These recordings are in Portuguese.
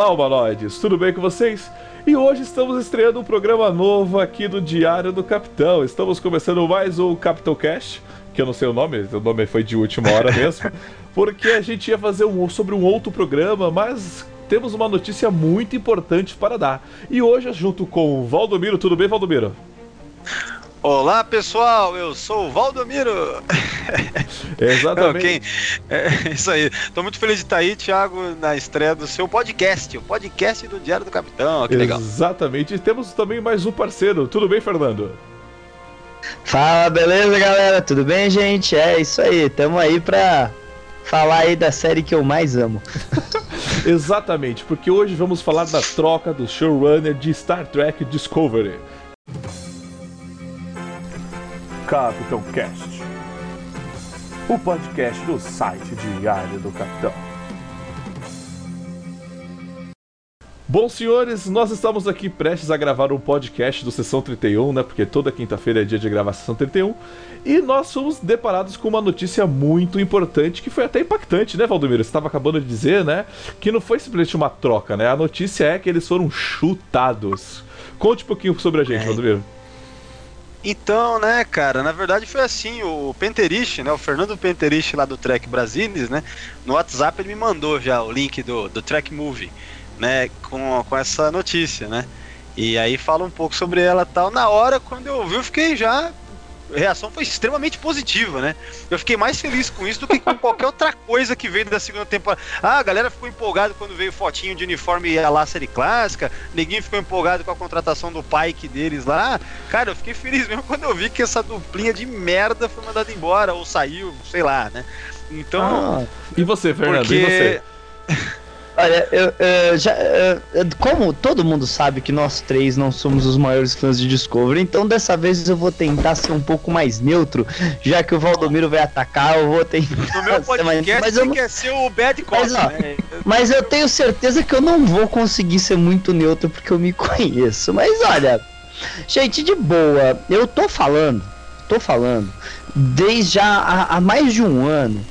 Olá, humanoides, tudo bem com vocês? E hoje estamos estreando um programa novo aqui do Diário do Capitão. Estamos começando mais um Capitão Cast, que eu não sei o nome, o nome foi de última hora mesmo, porque a gente ia fazer um, sobre um outro programa, mas temos uma notícia muito importante para dar. E hoje, junto com o Valdomiro, tudo bem, Valdomiro? Olá pessoal, eu sou o Valdomiro. Exatamente. Quem, é, isso aí. Tô muito feliz de estar aí, Thiago, na estreia do seu podcast, o podcast do Diário do Capitão. Que legal. Exatamente. E temos também mais um parceiro. Tudo bem, Fernando? Fala, beleza, galera? Tudo bem, gente? É isso aí. Tamo aí pra falar aí da série que eu mais amo. Exatamente, porque hoje vamos falar da troca do showrunner de Star Trek Discovery. Capitão Cast, o podcast do site Diário do Capitão. Bom, senhores, nós estamos aqui prestes a gravar um podcast do Sessão 31, né? Porque toda quinta-feira é dia de gravar a Sessão 31. E nós fomos deparados com uma notícia muito importante, que foi até impactante, né, Valdomiro? Você estava acabando de dizer, né? Que não foi simplesmente uma troca, né? A notícia é que eles foram chutados. Conte um pouquinho sobre a gente, é. Valdomiro. Então, né, cara, na verdade foi assim, o Penterich, né, o Fernando Penterich lá do Trek Brasilis, né, no WhatsApp ele me mandou já o link do, do Trek Movie, né, com, com essa notícia, né, e aí fala um pouco sobre ela tal. Na hora, quando eu ouvi, eu fiquei já reação foi extremamente positiva, né? Eu fiquei mais feliz com isso do que com qualquer outra coisa que veio da segunda temporada. Ah, a galera ficou empolgada quando veio fotinho de uniforme e a lá série clássica. Ninguém ficou empolgado com a contratação do Pike deles lá. Cara, eu fiquei feliz mesmo quando eu vi que essa duplinha de merda foi mandada embora ou saiu, sei lá, né? Então. Ah, e você, Fernando? Porque... E você? Olha, eu, eu já, eu, como todo mundo sabe que nós três não somos os maiores fãs de Discovery, então dessa vez eu vou tentar ser um pouco mais neutro, já que o Valdomiro vai atacar, eu vou tentar. No meu podcast mas eu quer ser o bad cop, mas, né? mas eu tenho certeza que eu não vou conseguir ser muito neutro porque eu me conheço. Mas olha, gente, de boa, eu tô falando, tô falando, desde já há, há mais de um ano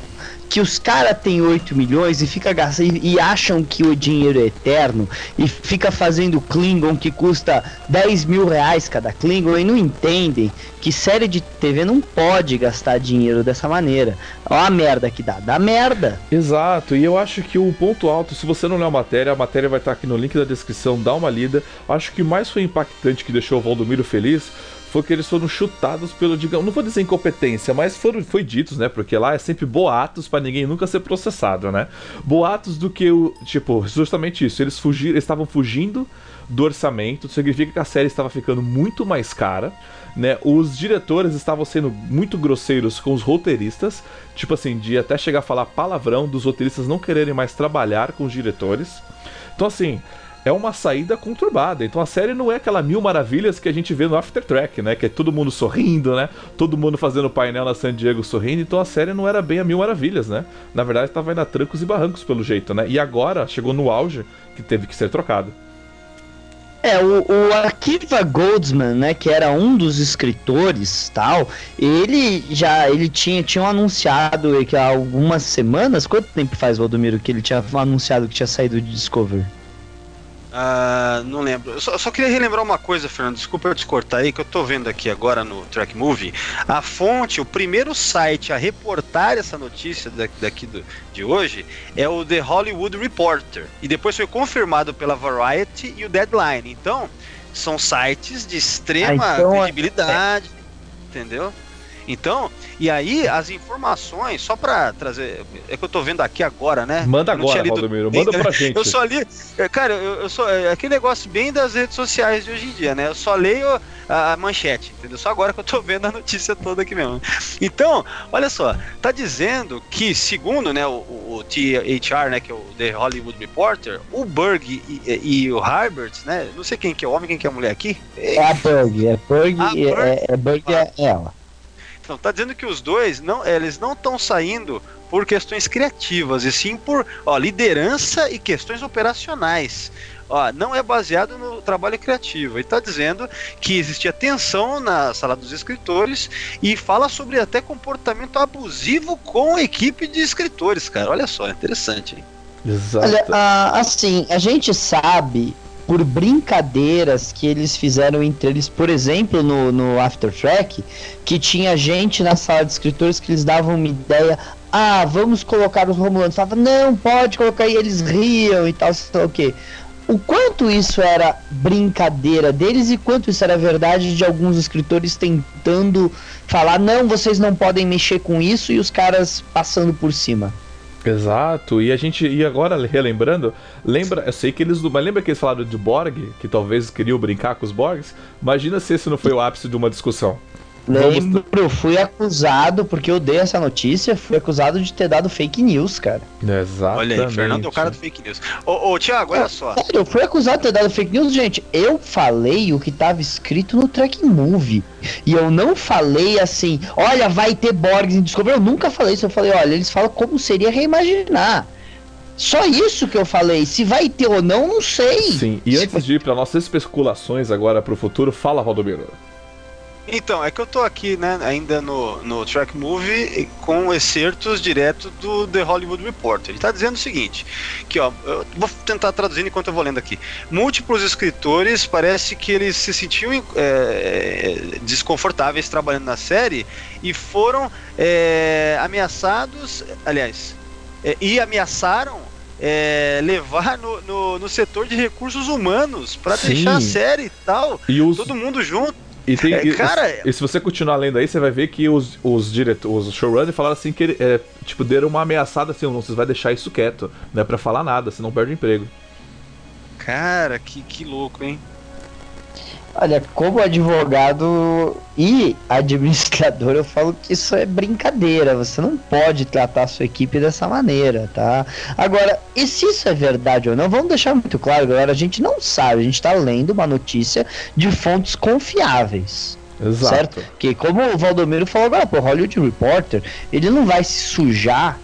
que os caras têm 8 milhões e fica gastando e acham que o dinheiro é eterno e fica fazendo Klingon que custa 10 mil reais cada Klingon e não entendem que série de TV não pode gastar dinheiro dessa maneira. Olha a merda que dá, dá merda. Exato, e eu acho que o ponto alto, se você não leu a matéria, a matéria vai estar aqui no link da descrição, dá uma lida. Acho que mais foi impactante que deixou o Valdomiro feliz foi que eles foram chutados pelo, digamos, não vou dizer incompetência, mas foram, foi ditos, né? Porque lá é sempre boatos para ninguém nunca ser processado, né? Boatos do que o, tipo, justamente isso, eles fugiram, estavam fugindo do orçamento, significa que a série estava ficando muito mais cara, né? Os diretores estavam sendo muito grosseiros com os roteiristas, tipo assim, de até chegar a falar palavrão dos roteiristas não quererem mais trabalhar com os diretores. Então assim, é uma saída conturbada. Então a série não é aquela mil maravilhas que a gente vê no After Track, né? Que é todo mundo sorrindo, né? Todo mundo fazendo painel na San Diego sorrindo. Então a série não era bem a mil maravilhas, né? Na verdade estava indo a trancos e barrancos pelo jeito, né? E agora chegou no auge que teve que ser trocado. É, o, o Akiva Goldsman, né, que era um dos escritores, tal, ele já ele tinha tinha anunciado que há algumas semanas, quanto tempo faz Valdomiro que ele tinha anunciado que tinha saído de Discovery? Uh, não lembro. Eu só, só, queria relembrar uma coisa, Fernando. Desculpa eu te cortar aí, que eu tô vendo aqui agora no Track Movie. A fonte, o primeiro site a reportar essa notícia daqui do, de hoje é o The Hollywood Reporter. E depois foi confirmado pela Variety e o Deadline. Então, são sites de extrema ah, então, credibilidade. É... Entendeu? Então, e aí as informações, só para trazer, é que eu tô vendo aqui agora, né? Manda agora, lido... Valdomiro, manda pra gente. Eu só li, é, cara, eu, eu sou, é aquele negócio bem das redes sociais de hoje em dia, né? Eu só leio a, a manchete, entendeu? Só agora que eu tô vendo a notícia toda aqui mesmo. Então, olha só, tá dizendo que, segundo né, o, o THR, né, que é o The Hollywood Reporter, o Berg e, e, o Harbert, né? Não sei quem que é o homem, quem que é a mulher aqui. É a Berg, é Berg, é, é, é Berg é ela. Então, tá dizendo que os dois não, eles não estão saindo por questões criativas, e sim por ó, liderança e questões operacionais. Ó, não é baseado no trabalho criativo. Ele está dizendo que existia tensão na sala dos escritores e fala sobre até comportamento abusivo com a equipe de escritores, cara. Olha só, interessante, hein? Exato. Olha, assim, a gente sabe por brincadeiras que eles fizeram entre eles, por exemplo, no, no After Track, que tinha gente na sala de escritores que eles davam uma ideia, ah, vamos colocar os Romulanos. Falava, não, pode colocar aí, eles riam e tal, sei lá o quê. O quanto isso era brincadeira deles e quanto isso era verdade de alguns escritores tentando falar, não, vocês não podem mexer com isso e os caras passando por cima. Exato, e a gente, e agora relembrando, lembra, eu sei que eles, mas lembra que eles falaram de Borg, que talvez queriam brincar com os Borgs? Imagina se esse não foi o ápice de uma discussão. Lembro, Vamos... fui acusado, porque eu dei essa notícia, fui acusado de ter dado fake news, cara. Exatamente. Olha aí, Fernando é o cara do fake news. Ô, ô Thiago, olha só. Sério, eu fui acusado de ter dado fake news, gente. Eu falei o que tava escrito no Track Movie. E eu não falei assim, olha, vai ter Borgs em Discovery. Eu nunca falei isso. Eu falei, olha, eles falam como seria reimaginar. Só isso que eu falei. Se vai ter ou não, não sei. Sim, e antes de ir para nossas especulações agora para o futuro, fala, Valdomiro. Então, é que eu tô aqui, né, ainda no, no Track Movie com excertos direto do The Hollywood Reporter. Ele tá dizendo o seguinte, que ó, eu vou tentar traduzir enquanto eu vou lendo aqui. Múltiplos escritores parece que eles se sentiam é, desconfortáveis trabalhando na série e foram é, ameaçados, aliás, é, e ameaçaram é, levar no, no, no, setor de recursos humanos para deixar a série e tal. E os... Todo mundo junto. E, tem, é, cara... e, e, se você continuar lendo aí, você vai ver que os, os diretores, os showrunners falaram assim que é, tipo, deram uma ameaçada assim, não, vocês vai deixar isso quieto, não é pra falar nada, senão perde o emprego. Cara, que, que louco, hein? Olha, como advogado e administrador, eu falo que isso é brincadeira. Você não pode tratar a sua equipe dessa maneira, tá? Agora, e se isso é verdade ou não, vamos deixar muito claro, galera. A gente não sabe, a gente tá lendo uma notícia de fontes confiáveis. Exato. Certo? Que como o Valdomiro falou agora, pô, Hollywood Reporter, ele não vai se sujar,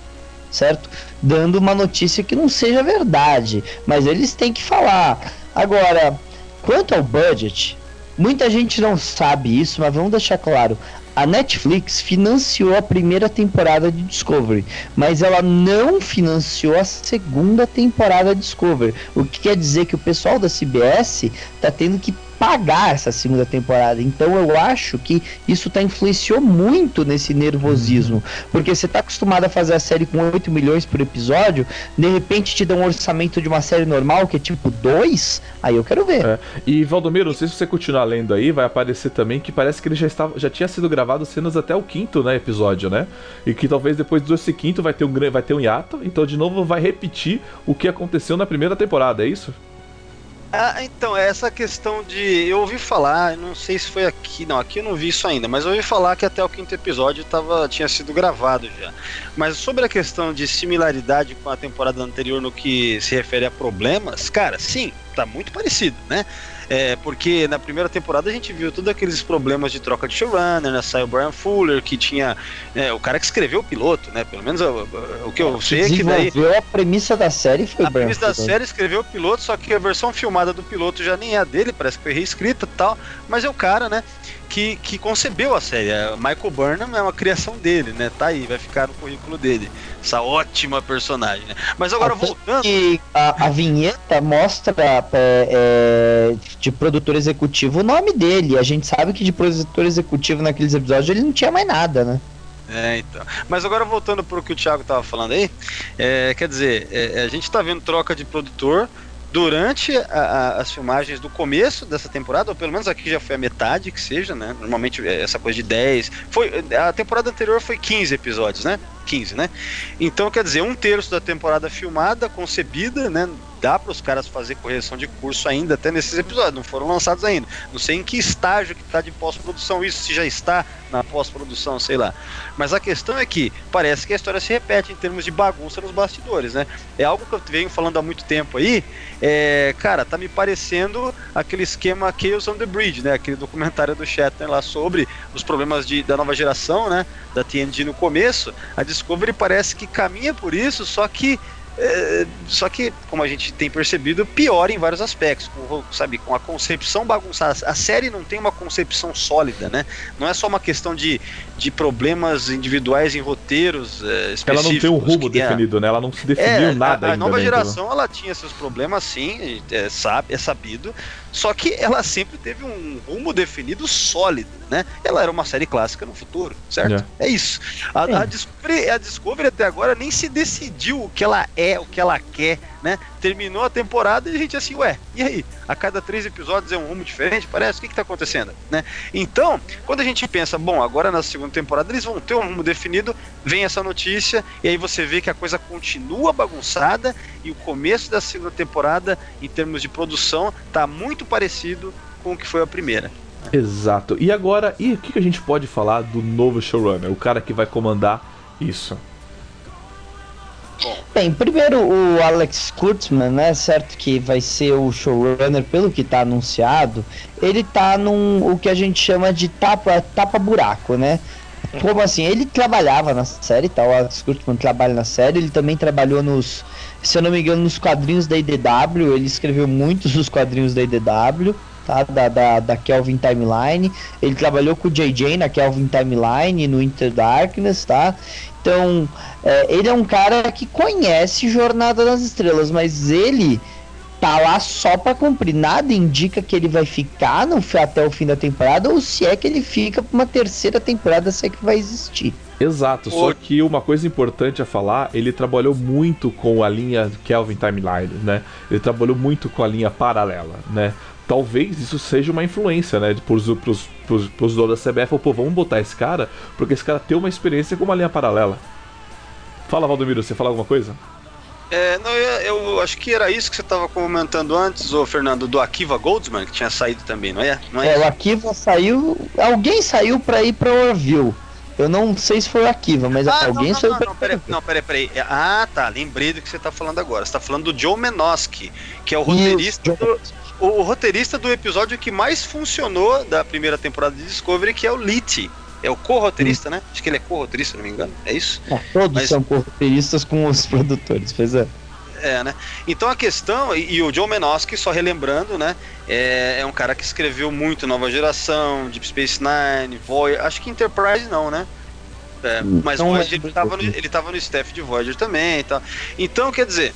certo? Dando uma notícia que não seja verdade. Mas eles têm que falar. Agora, Quanto ao budget, muita gente não sabe isso, mas vamos deixar claro. A Netflix financiou a primeira temporada de Discovery, mas ela não financiou a segunda temporada de Discovery. O que quer dizer que o pessoal da CBS está tendo que pagar essa segunda temporada. Então eu acho que isso tá influenciou muito nesse nervosismo, porque você tá acostumado a fazer a série com 8 milhões por episódio, de repente te dá um orçamento de uma série normal que é tipo 2, aí eu quero ver. É. E Valdomiro, não sei se você continuar lendo aí, vai aparecer também que parece que ele já estava já tinha sido gravado cenas até o quinto, né, episódio, né? E que talvez depois desse quinto vai ter um vai ter um hiato, então de novo vai repetir o que aconteceu na primeira temporada, é isso? Ah, então, é essa questão de. Eu ouvi falar, não sei se foi aqui, não, aqui eu não vi isso ainda, mas eu ouvi falar que até o quinto episódio tava, tinha sido gravado já. Mas sobre a questão de similaridade com a temporada anterior no que se refere a problemas, cara, sim, tá muito parecido, né? É, porque na primeira temporada a gente viu todos aqueles problemas de troca de showrunner, né? Saiu o Brian Fuller, que tinha. É, o cara que escreveu o piloto, né? Pelo menos o, o que eu sei é que daí. a premissa da série foi A Brian premissa Fuller. da série escreveu o piloto, só que a versão filmada do piloto já nem é a dele, parece que foi reescrita e tal. Mas é o cara, né? Que, que concebeu a série. Michael Burnham é uma criação dele, né? Tá aí, vai ficar no currículo dele. Essa ótima personagem, né? Mas agora Até voltando. Que a, a vinheta mostra é, é, de produtor executivo o nome dele. A gente sabe que de produtor executivo naqueles episódios ele não tinha mais nada, né? É, então. Mas agora voltando para o que o Thiago tava falando aí, é, quer dizer, é, a gente tá vendo troca de produtor, durante a, a, as filmagens do começo dessa temporada, ou pelo menos aqui já foi a metade que seja, né? Normalmente é, essa coisa de 10. Foi, a temporada anterior foi 15 episódios, né? 15, né? Então, quer dizer, um terço da temporada filmada, concebida, né? dá para os caras fazer correção de curso ainda até nesses episódios, não foram lançados ainda. Não sei em que estágio que está de pós-produção isso, se já está na pós-produção, sei lá. Mas a questão é que parece que a história se repete em termos de bagunça nos bastidores, né? É algo que eu venho falando há muito tempo aí. É, cara, tá me parecendo aquele esquema Chaos on the Bridge, né? Aquele documentário do Shatner lá sobre os problemas de, da nova geração, né? Da TNG no começo. A Discovery parece que caminha por isso, só que É, só que, como a gente tem percebido, pior em vários aspectos, com, sabe, com a concepção bagunçada. A série não tem uma concepção sólida, né? Não é só uma questão de, de problemas individuais em roteiros é, específicos. Ela não tem um rumo definido, né? Ela não se definiu é, nada a, a ainda. A nova dentro. geração, ela tinha seus problemas, sim, é, sabe, é sabido, só que ela sempre teve um rumo definido sólido, né? Ela era uma série clássica no futuro, certo? É, isso. A, a, Discovery, a Discovery até agora nem se decidiu o que ela é, o que ela quer, né? Terminou a temporada e a gente assim, ué, e aí? A cada três episódios é um rumo diferente, parece? O que, que tá acontecendo? Né? Então, quando a gente pensa, bom, agora na segunda temporada eles vão ter um rumo definido, vem essa notícia, e aí você vê que a coisa continua bagunçada e o começo da segunda temporada, em termos de produção, tá muito parecido com o que foi a primeira. Exato. E agora, e o que a gente pode falar do novo showrunner, o cara que vai comandar isso? Bem, primeiro o Alex Kurtzman, né? Certo que vai ser o showrunner, pelo que tá anunciado, ele tá num o que a gente chama de tapa, tapa buraco, né? Como assim? Ele trabalhava na série, tá? O Alex Kurtzman trabalha na série, ele também trabalhou nos, se eu não me engano, nos quadrinhos da IDW, ele escreveu muitos dos quadrinhos da IDW, tá? Da, da, da Kelvin Timeline. Ele trabalhou com o JJ na Kelvin Timeline, no Inter Darkness, tá? Então, é, ele é um cara que conhece Jornada das Estrelas, mas ele tá lá só para cumprir. Nada indica que ele vai ficar no, até o fim da temporada ou se é que ele fica pra uma terceira temporada, se é que vai existir. Exato, só que uma coisa importante a falar, ele trabalhou muito com a linha Kelvin Timeline, né? Ele trabalhou muito com a linha paralela, né? Talvez isso seja uma influência, né? Pros, pros, pros, pros donos da CBF, pô, vamos botar esse cara, porque esse cara tem uma experiência com uma linha paralela. Fala, Valdomiro, você fala alguma coisa? É, não, eu, eu, acho que era isso que você estava comentando antes, o Fernando, do Akiva Goldsman, que tinha saído também, não é? Não é, é o Akiva saiu. Alguém saiu para ir para Orville. Eu não sei se foi o Akiva, mas ah, alguém não, não, saiu não, pra não, peraí, não, peraí, peraí. Ah, tá, lembrei do que você tá falando agora. Você tá falando do Joe Menosky, que é o roteirista isso, do, o, o, roteirista do episódio que mais funcionou da primeira temporada de Discovery, que é o Litty. É o co-roteirista, né? Acho que ele é co-roteirista, se não me engano. É isso? É, todos Mas... são co-roteiristas com os produtores, pois é. É, né? Então a questão, e, e o Joe Menosky, só relembrando, né? É, é, um cara que escreveu muito Nova Geração, Deep Space Nine, Voyager, acho que Enterprise não, né? É, hum. mas então, Voyager, ele, tava no, ele tava no staff de Voyager também e tal. Então, quer dizer,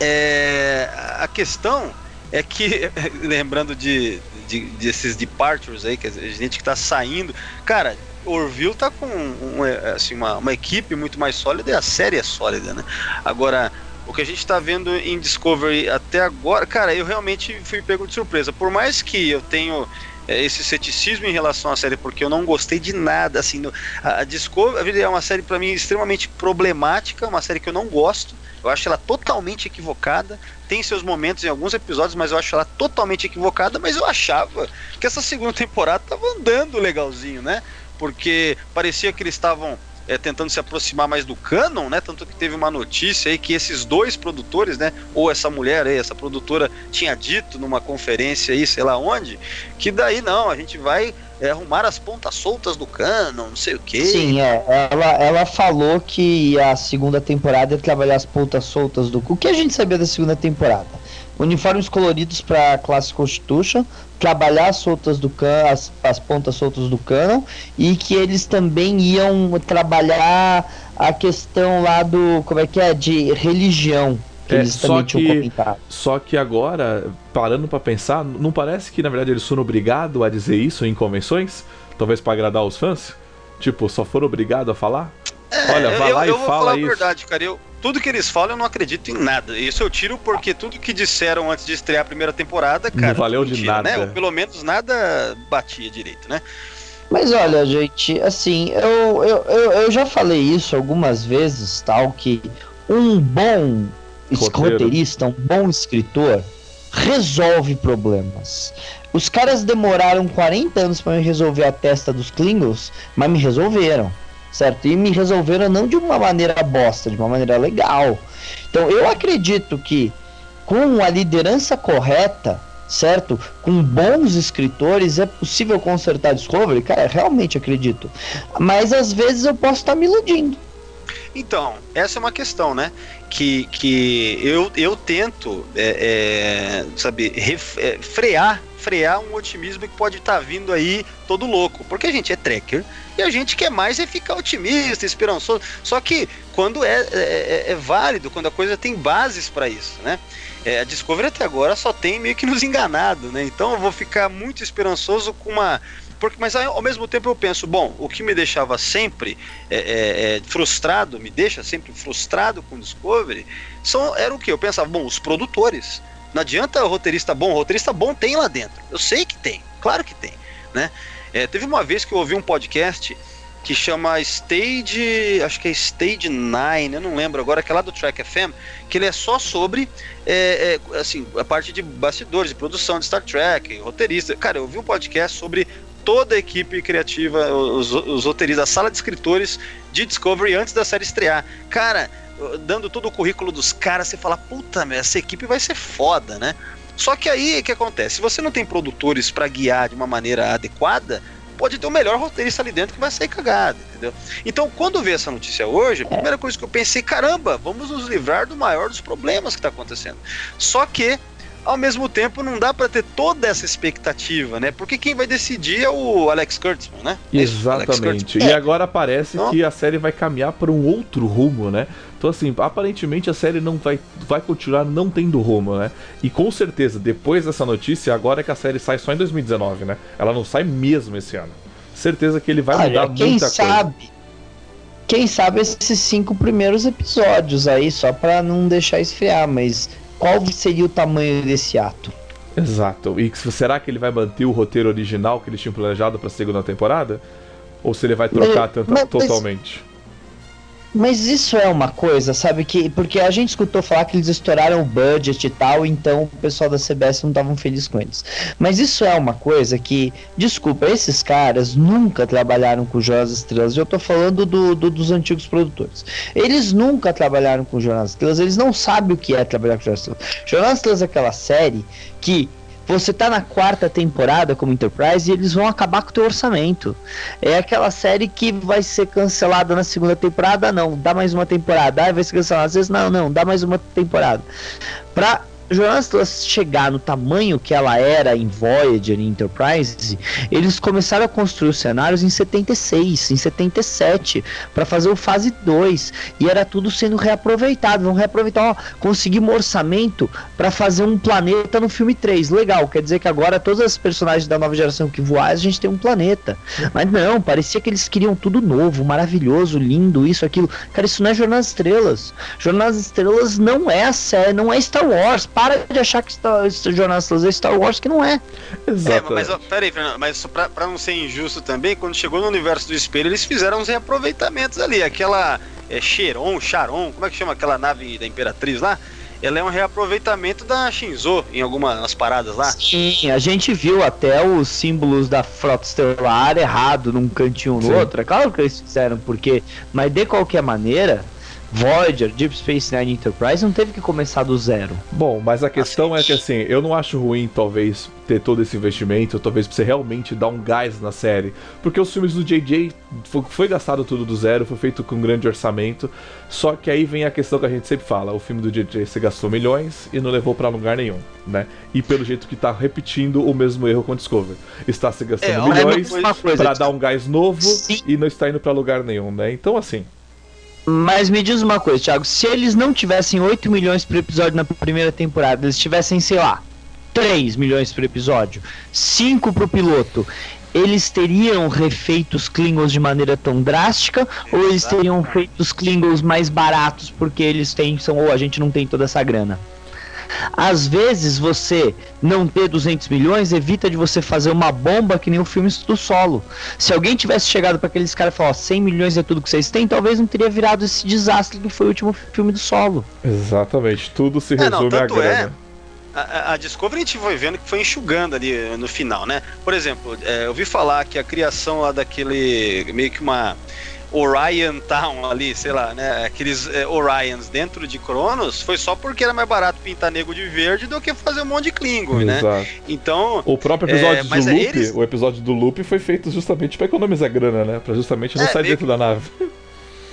é, a questão é que, lembrando de, de, desses departures aí, que a gente que tá saindo, cara, Orville tá com um, assim, uma, uma equipe muito mais sólida e a série é sólida, né? Agora, o que a gente está vendo em Discovery até agora, cara, eu realmente fui pego de surpresa. Por mais que eu tenho é, esse ceticismo em relação à série, porque eu não gostei de nada, assim, a Discovery é uma série para mim extremamente problemática, uma série que eu não gosto. Eu acho ela totalmente equivocada. Tem seus momentos em alguns episódios, mas eu acho ela totalmente equivocada. Mas eu achava que essa segunda temporada tava andando legalzinho, né? Porque parecia que eles estavam é, tentando se aproximar mais do canon, né? Tanto que teve uma notícia aí que esses dois produtores, né? Ou essa mulher aí, essa produtora, tinha dito numa conferência aí, sei lá onde, que daí não, a gente vai é, arrumar as pontas soltas do canon, não sei o quê. Sim, é. Ela, ela falou que a segunda temporada ia trabalhar as pontas soltas do. O que a gente sabia da segunda temporada? Uniformes coloridos para a classe Constitution, trabalhar as soltas do can, as, as pontas soltas do cano e que eles também iam trabalhar a questão lá do como é que é de religião que é, eles só que, Só que agora, parando para pensar, não parece que na verdade eles foram obrigados a dizer isso em convenções? Talvez para agradar os fãs? Tipo, só foram obrigados a falar? É, Olha, vai eu, lá eu e fala isso. verdade, cara. Eu, tudo que eles falam eu não acredito em nada. Isso eu tiro porque tudo que disseram antes de estrear a primeira temporada, cara. Não valeu mentira, de nada. Né? Ou pelo menos nada batia direito, né? Mas olha, gente, assim, eu, eu, eu, eu já falei isso algumas vezes, tal, que um bom Roteiro. roteirista, um bom escritor, resolve problemas. Os caras demoraram 40 anos para me resolver a testa dos Klingons, mas me resolveram certo? E me resolveram não de uma maneira bosta, de uma maneira legal. Então eu acredito que com a liderança correta, certo? Com bons escritores é possível consertar Discovery, cara, realmente acredito. Mas às vezes eu posso estar me iludindo. Então, essa é uma questão, né? Que, que eu, eu tento, é, é, sabe, ref, é, frear, frear um otimismo que pode estar tá vindo aí todo louco. Porque a gente é tracker e a gente quer mais é ficar otimista, esperançoso. Só que quando é, é, é, é válido, quando a coisa tem bases para isso, né? É, a Discovery até agora só tem meio que nos enganado, né? Então eu vou ficar muito esperançoso com uma porque, mas ao mesmo tempo eu penso, bom, o que me deixava sempre é, é, é, frustrado, me deixa sempre frustrado com Discovery, são, era o que? Eu pensava, bom, os produtores. Não adianta roteirista bom, roteirista bom tem lá dentro. Eu sei que tem, claro que tem, né? É, teve uma vez que eu ouvi um podcast que chama Stage, acho que é Stage 9, eu não lembro agora, que é lá do Track FM, que ele é só sobre é, é, assim, a parte de bastidores, de produção de Star Trek, roteirista. Cara, eu ouvi um podcast sobre toda a equipe criativa, os, os roteiristas, a sala de escritores de Discovery antes da série estrear. Cara, dando todo o currículo dos caras, você fala, puta, essa equipe vai ser foda, né? Só que aí o que acontece? Se você não tem produtores para guiar de uma maneira adequada, pode ter o melhor roteirista ali dentro que vai sair cagado, entendeu? Então, quando eu vi essa notícia hoje, a primeira coisa que eu pensei, caramba, vamos nos livrar do maior dos problemas que está acontecendo. Só que ao mesmo tempo não dá para ter toda essa expectativa, né? Porque quem vai decidir é o Alex Kurtzman, né? É Exatamente. e agora parece não? que a série vai caminhar para um outro rumo, né? Então assim, aparentemente a série não vai, vai continuar não tendo rumo, né? E com certeza, depois dessa notícia, agora é que a série sai só em 2019, né? Ela não sai mesmo esse ano. Certeza que ele vai Olha, mudar quem muita sabe, coisa. Quem sabe esses cinco primeiros episódios aí, só pra não deixar esfriar, mas qual seria o tamanho desse ato? Exato. E será que ele vai manter o roteiro original que eles tinham planejado para a segunda temporada? Ou se ele vai trocar mas, mas, totalmente? Mas isso é uma coisa, sabe? que Porque a gente escutou falar que eles estouraram o budget e tal, então o pessoal da CBS não estavam felizes com eles. Mas isso é uma coisa que, desculpa, esses caras nunca trabalharam com Jornal das Estrelas. Eu tô falando do, do, dos antigos produtores. Eles nunca trabalharam com Jornal das Estrelas, eles não sabem o que é trabalhar com Jornal das Estrelas. Jornal das Estrelas é aquela série que você tá na quarta temporada como Enterprise e eles vão acabar com o teu orçamento. É aquela série que vai ser cancelada na segunda temporada, não, dá mais uma temporada. Aí vai ser cancelada, às vezes não, não, dá mais uma temporada. Pra Jornada chegar no tamanho que ela era em Voyager e Enterprise, eles começaram a construir os cenários em 76, em 77, para fazer o fase 2, e era tudo sendo reaproveitado. Vão reaproveitar, ó, conseguimos um orçamento para fazer um planeta no filme 3. Legal, quer dizer que agora todas as personagens da nova geração que voar, a gente tem um planeta. Mas não, parecia que eles queriam tudo novo, maravilhoso, lindo, isso, aquilo. Cara, isso não é Jornada das Estrelas. Jornada das Estrelas não é a série, não é Star Wars para de achar que Star, Jornada é Star Wars, que não é. Exato. É, mas ó, peraí, Fernando, mas pra, pra não ser injusto também, quando chegou no universo do espelho, eles fizeram uns reaproveitamentos ali. Aquela é, Cheron, Charon, como é que chama aquela nave da Imperatriz lá? ela é um reaproveitamento da Shinzo em algumas paradas lá. Sim, a gente viu até os símbolos da Frota Estelar errado num cantinho no Sim. outro. É claro que eles fizeram, porque. Mas de qualquer maneira, Voyager, Deep Space Nine Enterprise não teve que começar do zero. Bom, mas a questão é que assim, eu não acho ruim talvez ter todo esse investimento, talvez pra você realmente dar um gás na série, porque os filmes do JJ foi, foi gastado tudo do zero, foi feito com um grande orçamento, só que aí vem a questão que a gente sempre fala, o filme do JJ você gastou milhões e não levou para lugar nenhum, né? E pelo jeito que tá repetindo o mesmo erro com Discovery. Está se gastando é, milhões para dar um gás novo Sim. e não está indo para lugar nenhum, né? Então assim, mas me diz uma coisa, Thiago, se eles não tivessem 8 milhões por episódio na primeira temporada, eles tivessem, sei lá, 3 milhões por episódio, 5 pro piloto, eles teriam refeito os Klingons de maneira tão drástica ou eles teriam feito os Klingons mais baratos porque eles têm são ou a gente não tem toda essa grana? Às vezes você não ter 200 milhões evita de você fazer uma bomba que nem o filme do solo. Se alguém tivesse chegado para aqueles caras e falar 100 milhões é tudo que vocês têm, talvez não teria virado esse desastre que foi o último filme do solo. Exatamente, tudo se resume é, não, à grana. É a, a, Discovery a gente foi vendo que foi enxugando ali no final, né? Por exemplo, é, eu ouvi falar que a criação lá daquele meio que uma Orion Town ali, sei lá, né? Aqueles é, Orions dentro de Cronos foi só porque era mais barato pintar nego de verde do que fazer um monte de Klingon, né? Então. O próprio episódio é, do Loop, eles... o episódio do Loop foi feito justamente para economizar grana, né? Pra justamente não é, sair dentro que... da nave.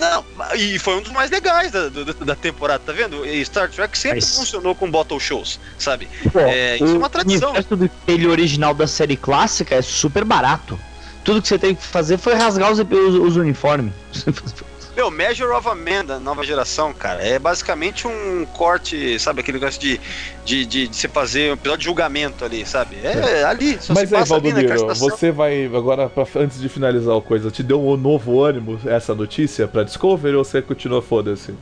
Não, E foi um dos mais legais da, da, da temporada, tá vendo? E Star Trek sempre Mas- funcionou com bottle shows, sabe? Pô, É, isso é uma o tradição. universo do espelho original da série clássica é super barato. Tudo que você tem que fazer foi rasgar os, os, os uniformes. Meu, Measure of a Man da nova geração, cara, é basicamente um corte, sabe? Aquele negócio de, de, de, de você fazer um episódio de julgamento ali, sabe? É, ali, só Mas se naquela Valdomiro, você vai agora, pra, antes de finalizar a coisa, te deu um novo ânimo essa notícia pra Discovery ou você continua foda-se?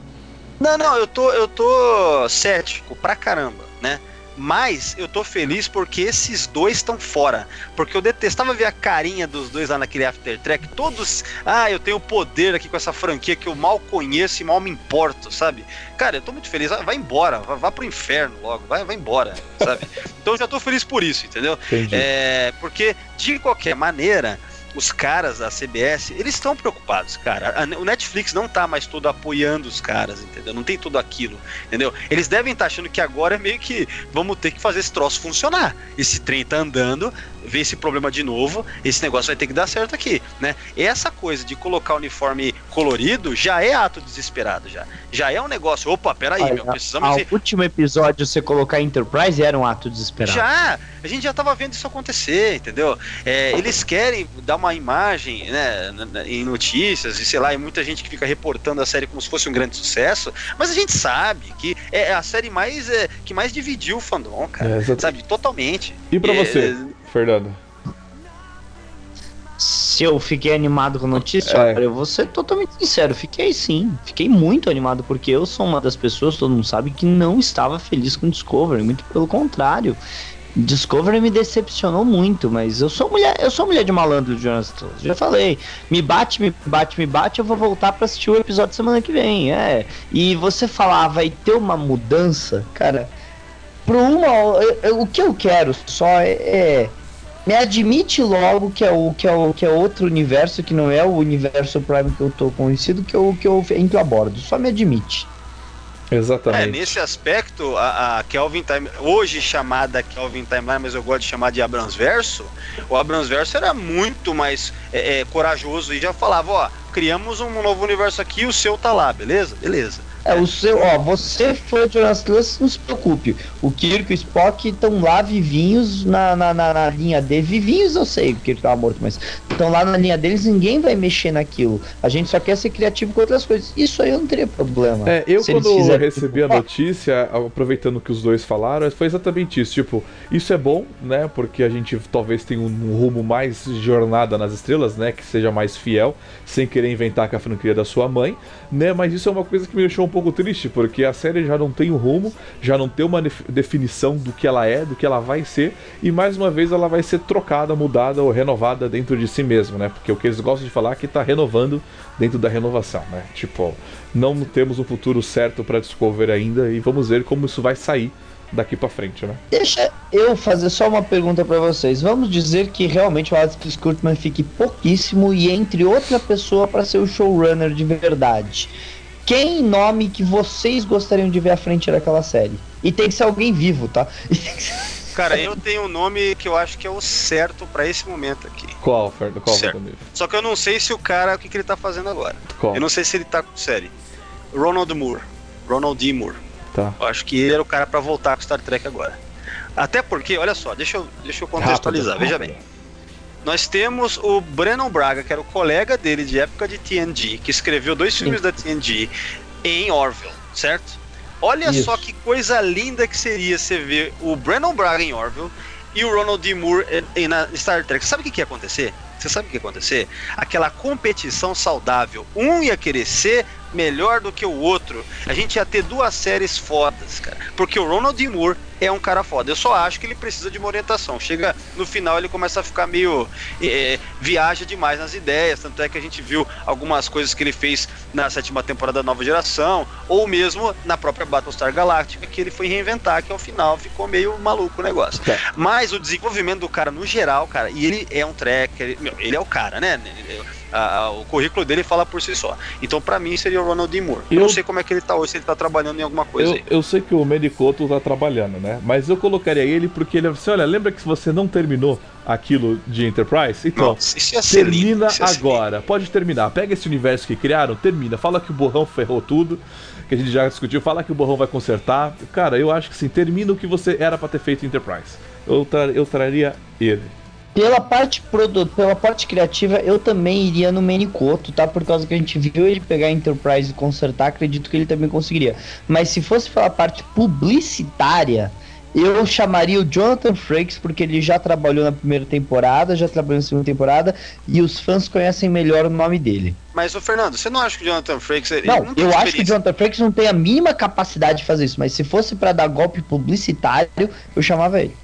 Não, não, eu tô, eu tô cético pra caramba, né? Mas eu tô feliz porque esses dois estão fora. Porque eu detestava ver a carinha dos dois lá naquele After Track. Todos. Ah, eu tenho poder aqui com essa franquia que eu mal conheço e mal me importo, sabe? Cara, eu tô muito feliz. Vai embora, vá, vá pro inferno logo, vai, vai embora, sabe? Então eu já tô feliz por isso, entendeu? Entendi. É, porque, de qualquer maneira, os caras da CBS, eles estão preocupados, cara. O Netflix não tá mais todo apoiando os caras, entendeu? Não tem tudo aquilo, entendeu? Eles devem estar achando que agora é meio que vamos ter que fazer esse troço funcionar. Esse trem tá andando, vê esse problema de novo, esse negócio vai ter que dar certo aqui, né? Essa coisa de colocar o uniforme colorido já é ato desesperado, já. Já é um negócio, opa, peraí, Olha, meu, precisamos... De- último episódio, você colocar Enterprise era um ato desesperado. Já, a gente já tava vendo isso acontecer, entendeu? É, eles querem dar uma imagem, né, em notícias, e sei lá, e muita gente que fica reportando a série como se fosse um grande sucesso, mas a gente sabe que é a série mais é, que mais dividiu o fandom, cara. É. Sabe, totalmente. E pra É, você, Fernando? Se eu fiquei animado com a notícia, É. olha, eu vou ser totalmente sincero, fiquei sim. Fiquei muito animado, porque eu sou uma das pessoas, todo mundo sabe, que não estava feliz com Discovery, muito pelo contrário. Discovery me decepcionou muito, mas eu sou mulher, eu sou mulher de malandro, Jonas. Já falei, me bate, me bate, me bate, eu vou voltar pra assistir o episódio semana que vem, é. E você falar, "Ah, vai ter uma mudança, cara. Pro uma, eu- eu- o que eu quero só é, é me admite logo que é o que é o que é outro universo que não é o universo Prime que eu tô conhecido que eu que eu entro a bordo. Só me admite. É, Exatamente. nesse aspecto, a, a Kelvin Time, hoje chamada Kelvin Timeline, mas eu gosto de chamar de Abrams Verso, o Abrams Verso era muito mais é, é, corajoso e já falava, ó, criamos um novo universo aqui, o seu tá lá, beleza? Beleza. É o seu, ó, você foi de Jonas Lance, não se preocupe. O Kirk e o Spock estão lá vivinhos na, na, na, na linha dele. Vivinhos eu sei, porque ele tava morto, mas estão lá na linha deles, ninguém vai mexer naquilo. A gente só quer ser criativo com outras coisas. Isso aí eu não teria problema. É, eu quando fizerem, recebi a notícia, aproveitando que os dois falaram, foi exatamente isso. Tipo, isso é bom, né? Porque a gente talvez tenha um, um rumo mais jornada nas estrelas, né? Que seja mais fiel, sem querer inventar com a franquia da sua mãe, né? Mas isso é uma coisa que me deixou um pouco triste, porque a série já não tem um rumo, já não tem uma def- definição do que ela é, do que ela vai ser, e mais uma vez ela vai ser trocada, mudada ou renovada dentro de si mesmo, né? Porque o que eles gostam de falar é que tá renovando dentro da renovação, né? Tipo, não temos um futuro certo pra Discovery ainda e vamos ver como isso vai sair daqui pra frente, né? Deixa eu fazer só uma pergunta pra vocês. Vamos dizer que realmente o Alex Kurtzman fique pouquíssimo e entre outra pessoa pra ser o showrunner de verdade. Quem nome que vocês gostariam de ver à frente daquela série? E tem que ser alguém vivo, tá? Cara, eu tenho um nome que eu acho que é o certo pra esse momento aqui. Qual, Fernando? Qual, Certo. Só que eu não sei se o cara, o que, que ele tá fazendo agora. Qual? Eu não sei se ele tá com série. Ronald Moore. Ronald D. Moore. Tá. Eu acho que ele era o cara pra voltar com Star Trek agora. Até porque, olha só, deixa eu, deixa eu contextualizar, Rápido. veja bem. Nós temos o Brennan Braga, que era o colega dele de época de TNG, que escreveu dois filmes da TNG em Orville, certo? Olha Isso. só que coisa linda que seria você ver o Brennan Braga em Orville e o Ronald D. Moore em, em- na Star Trek. Sabe o que, que ia acontecer? Você sabe o que ia acontecer? Aquela competição saudável. Um ia querer ser melhor do que o outro. A gente ia ter duas séries fodas, cara. Porque o Ronald D. Moore é um cara foda. Eu só acho que ele precisa de uma orientação. Chega no final, ele começa a ficar meio. eh, viaja demais nas ideias. Tanto é que a gente viu algumas coisas que ele fez na sétima temporada da nova geração, ou mesmo na própria Battlestar Galactica, que ele foi reinventar, que ao final ficou meio maluco o negócio. Tá. Mas o desenvolvimento do cara no geral, cara, e ele é um tracker, ele é o cara, né? Ele- a- a- o currículo dele fala por si só. Então, pra mim, seria o Ronald D. Moore. Eu, Eu- não sei como é que ele tá hoje, se ele tá trabalhando em alguma coisa Eu, eu sei que o Medicoto tá trabalhando, né? Né? Mas eu colocaria ele porque ele assim, olha, lembra que você não terminou aquilo de Enterprise? Então, termina agora. Pode terminar. Pega esse universo que criaram, termina. Fala que o borrão ferrou tudo, que a gente já discutiu. Fala que o borrão vai consertar. Cara, eu acho que sim, termina o que você era para ter feito em Enterprise. Eu, tra eu traria ele. Pela parte, produto, pela parte criativa, eu também iria no Menicoto, tá? Por causa que a gente viu ele pegar a Enterprise e consertar, acredito que ele também conseguiria. Mas se fosse pela parte publicitária, eu chamaria o Jonathan Frakes, porque ele já trabalhou na primeira temporada, já trabalhou na segunda temporada, e os fãs conhecem melhor o nome dele. Mas, o Fernando, você não acha que o Jonathan Frakes... Ele não, não eu acho que o Jonathan Frakes não tem a mínima capacidade de fazer isso, mas se fosse para dar golpe publicitário, eu chamava ele.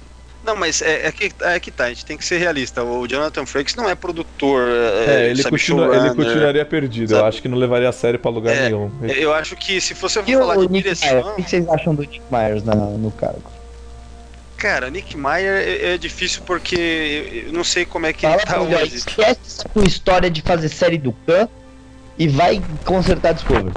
Não, mas é, é, que, é que tá, a gente tem que ser realista. O Jonathan Frakes não é produtor. É, é ele, continua, ele continuaria perdido. Sabe? Eu acho que não levaria a sério pra lugar é, nenhum. Eu acho que se você for falar de Nick direção. Myers, o que vocês acham do Nick Myers na, no cargo? Cara, Nick Meyer é, é, difícil porque eu não sei como é que Fala ele tá hoje. Esquece essa história de fazer série do Khan e vai consertar Discovery.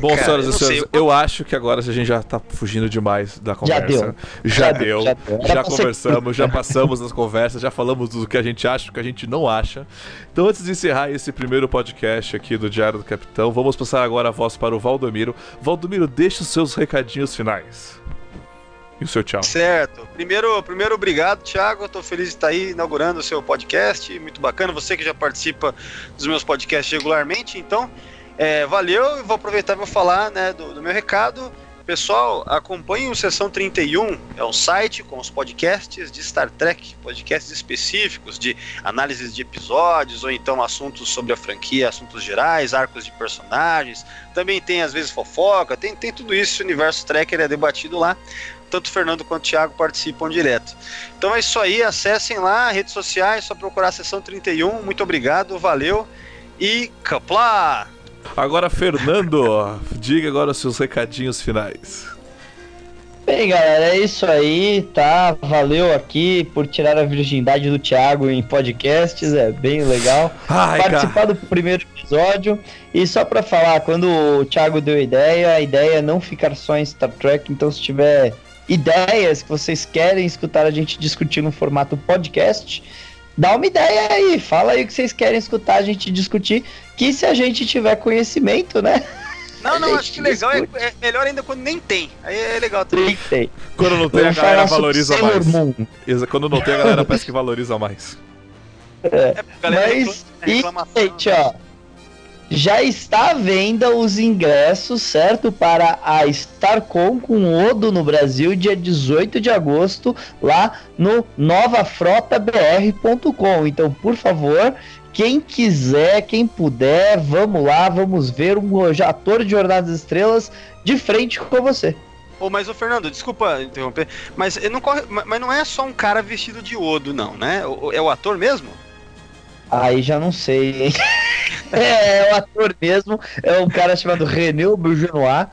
Bom, Cara, senhoras e senhores, eu... eu... acho que agora a gente já tá fugindo demais da conversa. Já deu. Já, já deu. Já, deu. já conversamos, já passamos as conversas, já falamos do que a gente acha, do que a gente não acha. Então, antes de encerrar esse primeiro podcast aqui do Diário do Capitão, vamos passar agora a voz para o Valdomiro. Valdomiro, deixe os seus recadinhos finais. E o seu tchau. Certo. Primeiro, primeiro obrigado, Thiago. Estou feliz de estar aí inaugurando o seu podcast. Muito bacana. Você que já participa dos meus podcasts regularmente. Então, é, valeu, vou aproveitar vou falar né, do, do, meu recado. Pessoal, acompanhem o Sessão 31, é um site com os podcasts de Star Trek, podcasts específicos de análises de episódios ou então assuntos sobre a franquia, assuntos gerais, arcos de personagens. Também tem às vezes fofoca, tem, tem tudo isso. O universo Trekker é debatido lá. Tanto o Fernando quanto o Thiago participam direto. Então é isso aí, acessem lá, redes sociais, só procurar a Sessão 31. Muito obrigado, valeu e capla! Agora, Fernando, diga agora os seus recadinhos finais. Bem, galera, é isso aí, tá? Valeu aqui por tirar a virgindade do Thiago em podcasts, é bem legal. Ai, Participar cara. do primeiro episódio. E só pra falar, quando o Thiago deu a ideia, a ideia é não ficar só em Star Trek, então se tiver ideias que vocês querem escutar a gente discutir no formato podcast, dá uma ideia aí, fala aí o que vocês querem escutar a gente discutir, que se a gente tiver conhecimento, né? Não, não, acho que legal é, é, melhor ainda quando nem tem. Aí é legal também. Tem. Quando não tem, a galera valoriza mais. Quando não tem, a galera parece que valoriza mais. É, é mas, e, gente, ó, já está à venda os ingressos, certo? Para a Starcom com Odo no Brasil, dia 18 de agosto, lá no novafrotabr.com. Então, por favor, quem quiser, quem puder, vamos lá, vamos ver um ator de Jornada das Estrelas de frente com você. Oh, mas o Fernando, desculpa interromper, mas não, corre, mas não é só um cara vestido de Odo, não, né? É o ator mesmo? Aí já não sei, hein? é, é o ator mesmo, é um cara chamado René Bourgeois.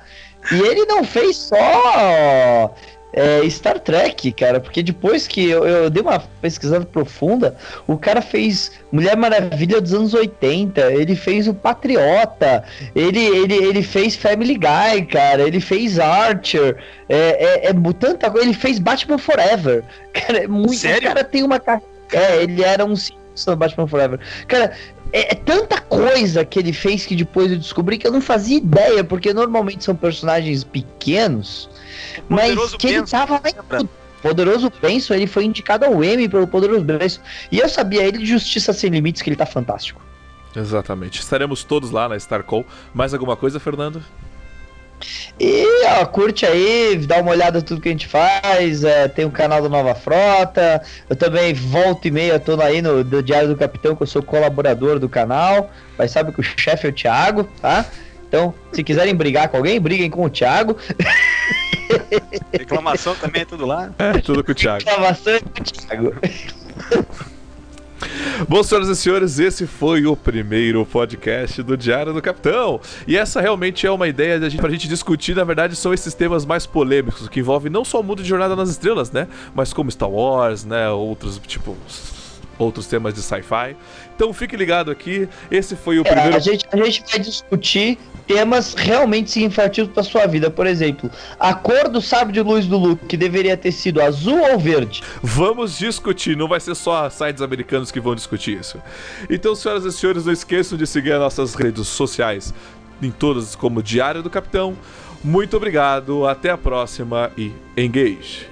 E ele não fez só é, Star Trek, cara, porque depois que eu, eu, dei uma pesquisada profunda, o cara fez Mulher Maravilha dos anos 80, ele fez o Patriota, ele, ele, ele fez Family Guy, cara, ele fez Archer, é, é, é tanta coisa, ele fez Batman Forever, cara, é muito, Sério? o cara tem uma é, ele era um do Batman Forever. Cara, é, é, tanta coisa que ele fez que depois eu descobri que eu não fazia ideia, porque normalmente são personagens pequenos, mas que ele tava lá em Poderoso Benson, ele foi indicado ao Emmy pelo Poderoso Benson. E eu sabia ele de Justiça Sem Limites, que ele tá fantástico. Exatamente. Estaremos todos lá na Starcom. Mais alguma coisa, Fernando? E ó, curte aí, dá uma olhada em tudo que a gente faz. É, tem o canal do Nova Frota. Eu também volto e meia, tô aí no do Diário do Capitão, que eu sou colaborador do canal. Mas sabe que o chefe é o Thiago, tá? Então, se quiserem brigar com alguém, briguem com o Thiago. Reclamação também é tudo lá? É, tudo com o Thiago. Reclamação é com o Thiago. Bom, senhoras e senhores, esse foi o primeiro podcast do Diário do Capitão. E essa realmente é uma ideia da gente, pra gente discutir, na verdade, são esses temas mais polêmicos, que envolvem não só o mundo de Jornada nas Estrelas, né? Mas como Star Wars, né? Outros, tipo, outros temas de sci-fi. Então fique ligado aqui. Esse foi o É, primeiro. a, gente, a gente vai discutir temas realmente significativos para sua vida. Por exemplo, a cor do sabre de luz do Luke, que deveria ter sido azul ou verde. Vamos discutir, não vai ser só sites americanos que vão discutir isso. Então, senhoras e senhores, não esqueçam de seguir as nossas redes sociais em todas como Diário do Capitão. Muito obrigado, até a próxima e engage.